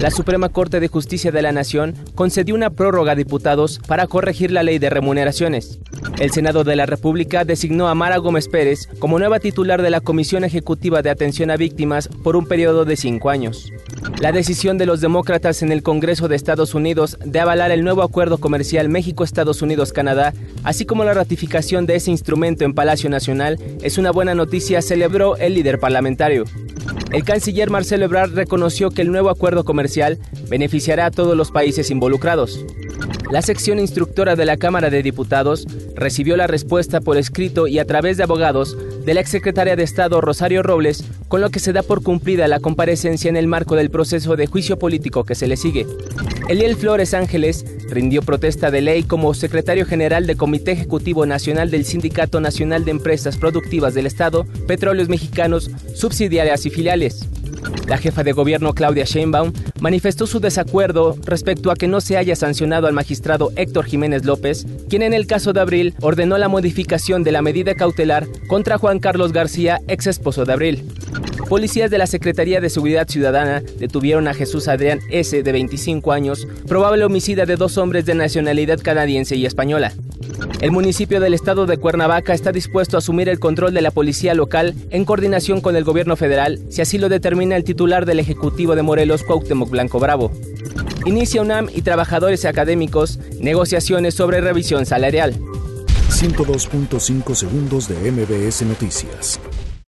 La Suprema Corte de Justicia de la Nación concedió una prórroga a diputados para corregir la ley de remuneraciones. El Senado de la República designó a Mara Gómez Pérez como nueva titular de la Comisión Ejecutiva de Atención a Víctimas por un periodo de cinco años. La decisión de los demócratas en el Congreso de Estados Unidos de avalar el nuevo acuerdo comercial México-Estados Unidos-Canadá, así como la ratificación de ese instrumento en Palacio Nacional, es una buena noticia, celebró el líder parlamentario. El canciller Marcelo Ebrard reconoció que el nuevo acuerdo comercial beneficiará a todos los países involucrados. La sección instructora de la Cámara de Diputados recibió la respuesta por escrito y a través de abogados de la exsecretaria de Estado Rosario Robles, con lo que se da por cumplida la comparecencia en el marco del proceso de juicio político que se le sigue. Eliel Flores Ángeles rindió protesta de ley como secretario general del Comité Ejecutivo Nacional del Sindicato Nacional de Empresas Productivas del Estado, Petróleos Mexicanos, subsidiarias y filiales. La jefa de gobierno Claudia Sheinbaum manifestó su desacuerdo respecto a que no se haya sancionado al magistrado Héctor Jiménez López, quien en el caso de Abril ordenó la modificación de la medida cautelar contra Juan Carlos García, ex esposo de Abril. Policías de la Secretaría de Seguridad Ciudadana detuvieron a Jesús Adrián S., de 25 años, probable homicida de dos hombres de nacionalidad canadiense y española. El municipio del estado de Cuernavaca está dispuesto a asumir el control de la policía local en coordinación con el gobierno federal, si así lo determina el titular del Ejecutivo de Morelos, Cuauhtémoc Blanco Bravo. Inicia UNAM y trabajadores académicos negociaciones sobre revisión salarial. 102.5 segundos de MBS Noticias.